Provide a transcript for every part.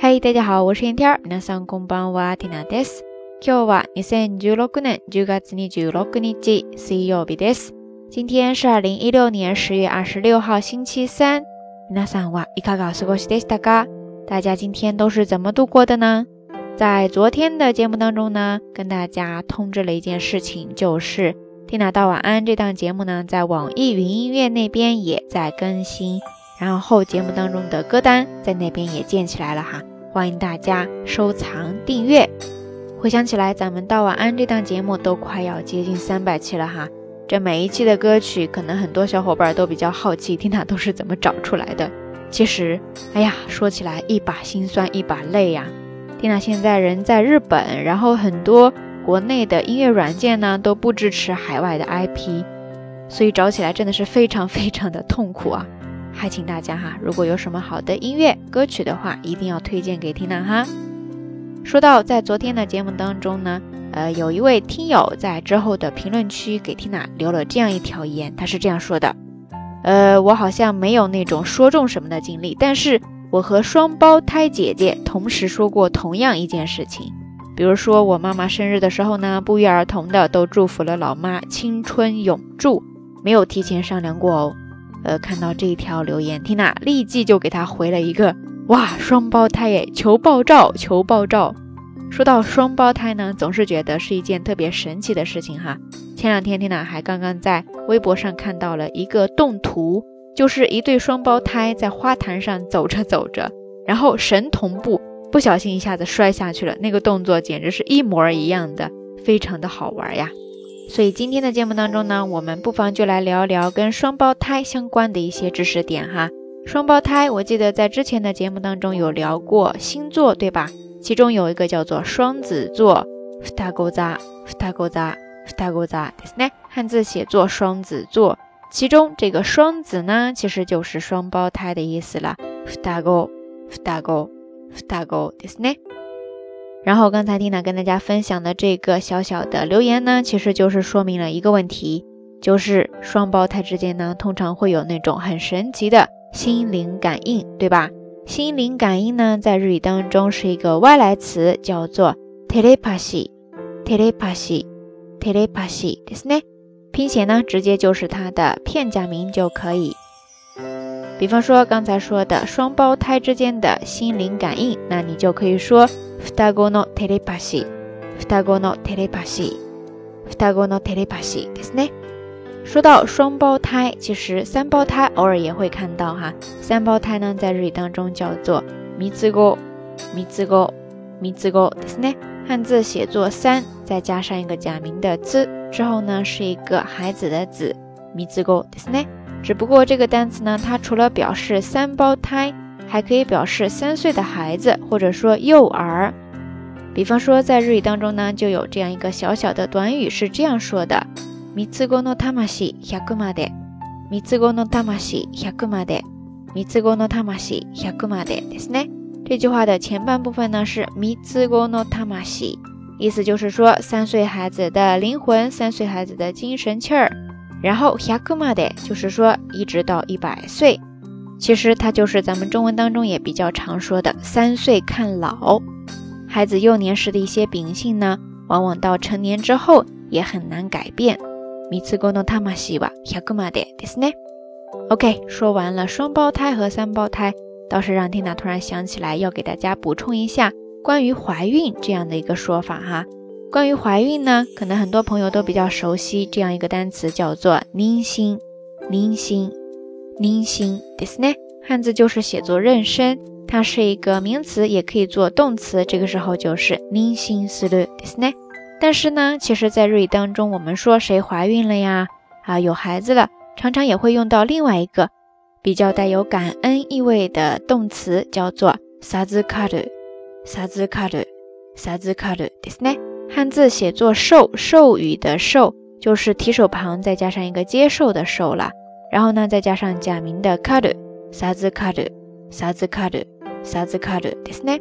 嗨，大家好，我是天天。皆さんこんばんは、ティナです。今日は二千十六年十月二十六日、水曜日です。今天是二零一六年十月二十六号，星期三。皆さんはいかがお過ごしでしたか？大家今天都是怎么度过的呢？在昨天的节目当中呢，跟大家通知了一件事情，就是《听娜道晚安》这档节目呢，在网易云音乐那边也在更新，然后节目当中的歌单在那边也建起来了哈， 欢迎大家收藏订阅。回想起来，咱们《道晚安》这档节目都快要接近三百期了哈，这每一期的歌曲，可能很多小伙伴都比较好奇，听娜都是怎么找出来的。其实，哎呀，说起来一把辛酸一把泪呀。蒂娜现在人在日本，然后很多国内的音乐软件呢都不支持海外的 IP，所以找起来真的是非常非常的痛苦啊！还请大家哈，如果有什么好的音乐歌曲的话，一定要推荐给缇娜哈。说到在昨天的节目当中呢，呃，有一位听友在之后的评论区给缇娜留了这样一条言，他是这样说的：呃，我好像没有那种说中什么的经历，但是。我和双胞胎姐姐同时说过同样一件事情，比如说我妈妈生日的时候呢，不约而同的都祝福了老妈青春永驻，没有提前商量过哦。呃，看到这一条留言，缇娜立即就给他回了一个哇，双胞胎耶，求爆照，求爆照。说到双胞胎呢，总是觉得是一件特别神奇的事情哈。前两天缇娜还刚刚在微博上看到了一个动图。就是一对双胞胎在花坛上走着走着，然后神同步，不小心一下子摔下去了。那个动作简直是一模一样的，非常的好玩呀。所以今天的节目当中呢，我们不妨就来聊聊跟双胞胎相关的一些知识点哈。双胞胎，我记得在之前的节目当中有聊过星座，对吧？其中有一个叫做双子座，ふたござ、ふたござ、ふたござですね。汉字写作双子座。其中这个双子呢，其实就是双胞胎的意思了。双子，双子，双子，ですね。 然后刚才蒂娜跟大家分享的这个小小的留言呢，其实就是说明了一个问题，就是双胞胎之间呢，通常会有那种很神奇的心灵感应，对吧？心灵感应呢，在日语当中是一个外来词，叫做 telepathy，telepathy，telepathy，ですね。拼写呢，直接就是它的片假名就可以。比方说刚才说的双胞胎之间的心灵感应，那你就可以说 ふたごのテレパシー、ふたごのテレパシー、ふたごのテレパシーですね。说到双胞胎，其实三胞胎偶尔也会看到哈。三胞胎呢，在日语当中叫做みつご、みつご、みつごですね。汉字写作三，再加上一个假名的つ。之后呢，是一个孩子的子，米字勾，ですね。只不过这个单词呢，它除了表示三胞胎，还可以表示三岁的孩子，或者说幼儿。比方说，在日语当中呢，就有这样一个小小的短语是这样说的：米字勾の魂百まで，米字勾の魂百まで，米字勾の魂百までですね。这句话的前半部分呢是米字勾の魂。意思就是说，三岁孩子的灵魂，三岁孩子的精神气儿。然后 h a k u m a d e 就是说一直到一百岁。 其实它就是咱们中文当中也比较常说的“三岁看老”。孩子幼年时的一些秉性呢，往往到成年之后也很难改变。mitsugo no tamashi wa h a k u m a d e ですね。OK，说完了双胞胎和三胞胎，倒是让缇娜突然想起来要给大家补充一下。关于怀孕这样的一个说法哈，关于怀孕呢，可能很多朋友都比较熟悉这样一个单词，叫做妊娠，妊娠， 妊娠ですね。汉字就是写作妊娠，它是一个名词，也可以做动词，这个时候就是妊娠するですね。但是呢，其实，在日语当中，我们说谁怀孕了呀，啊，有孩子了，常常也会用到另外一个比较带有感恩意味的动词，叫做さずかる。萨兹卡鲁，萨兹卡鲁，ですね。汉字写作授，授予的授，就是提手旁再加上一个接受的受了。 然后呢，再加上假名的卡鲁，萨兹卡鲁，萨兹卡鲁，萨兹卡鲁，ですね。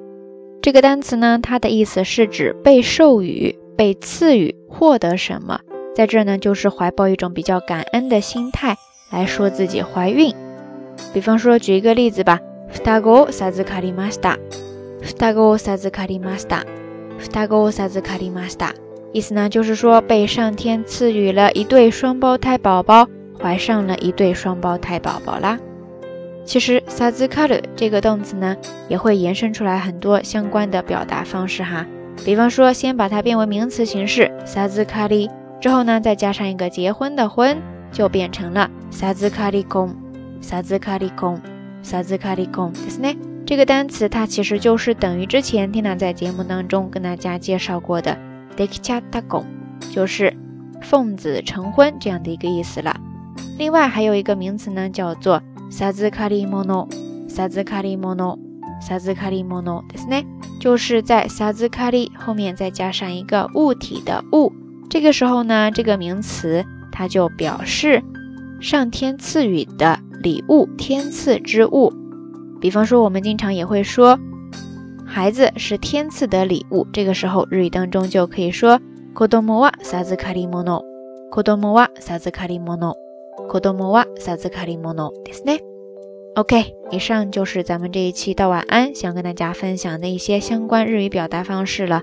这个单词呢，它的意思是指被授予、被赐予、获得什么。在这呢，就是怀抱一种比较感恩的心态来说自己怀孕。比方说，举一个例子吧，ふたご授かりました。 双子を授かりました。双子を授かりました。意思呢，就是说被上天赐予了一对双胞胎宝宝， 怀上了一对双胞胎宝宝啦。其实授かる这个动词呢，也会延伸出来很多相关的表达方式哈。比方说，先把它变为名词形式授かり，之后呢，再加上一个结婚的婚，就变成了授かり婚。授かり婚。授かり婚ですね。这个单词它其实就是等于之前 Tina 在节目当中跟大家介绍过的。d e k i c h a t a g o 就是奉子成婚这样的一个意思了。 另外还有一个名词呢，叫做 sazukari mono，sazukari mono，sazukari mono，ですね，就是在 sazukari 后面再加上一个物体的物。这个时候呢，这个名词它就表示上天赐予的礼物，天赐之物。比方说，我们经常也会说。孩子是天赐的礼物，这个时候日语当中就可以说“子供は授かり物”。子供は授かり物。 子供は授かり物ですね。OK，以上就是咱们这一期到晚安想跟大家分享的一些相关日语表达方式了。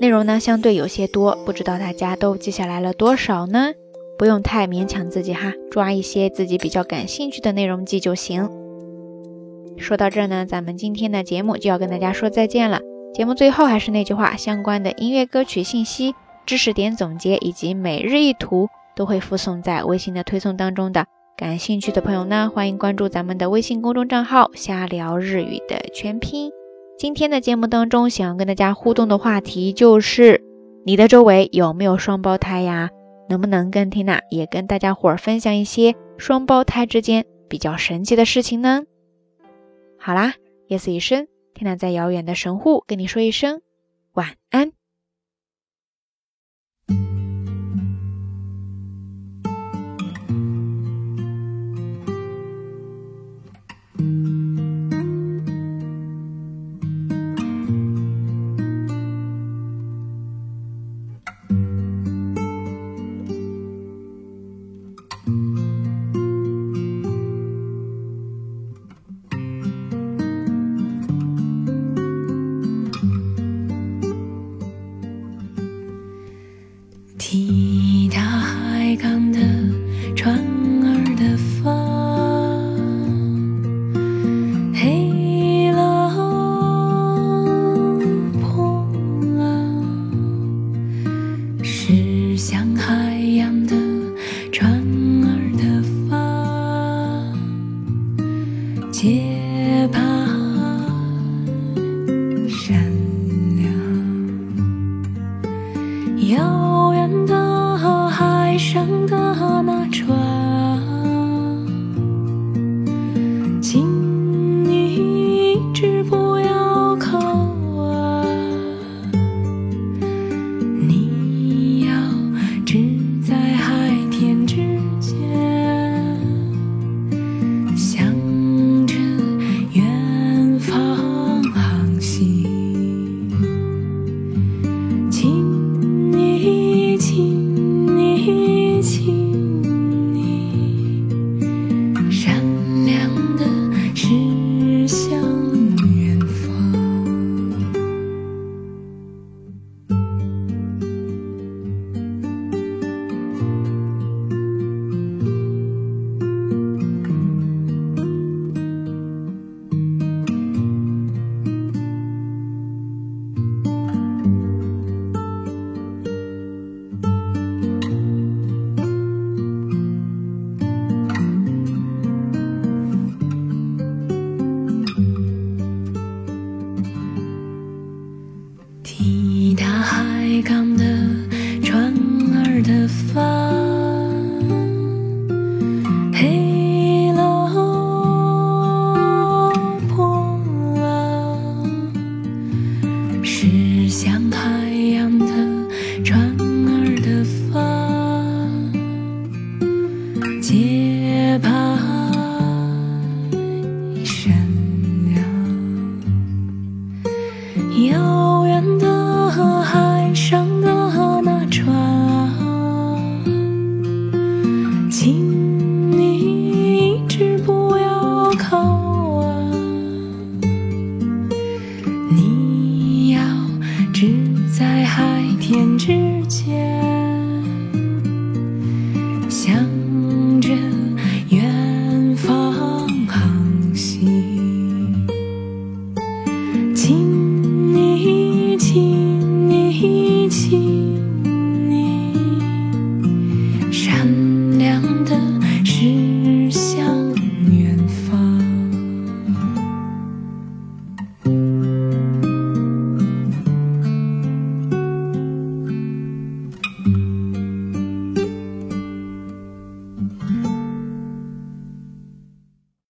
内容呢相对有些多，不知道大家都记下来了多少呢？不用太勉强自己哈，抓一些自己比较感兴趣的内容记就行。说到这儿呢，咱们今天的节目就要跟大家说再见了。节目最后还是那句话，相关的音乐歌曲信息、知识点总结以及每日一图 都会附送在微信的推送当中的。感兴趣的朋友呢，欢迎关注咱们的微信公众账号“瞎聊日语”的全拼。今天的节目当中，想要跟大家互动的话题就是：你的周围有没有双胞胎呀？能不能跟缇娜也跟大家伙儿分享一些双胞胎之间比较神奇的事情呢？好啦，夜色已深，天娜在遥远的神户跟你说一声晚安。上的那船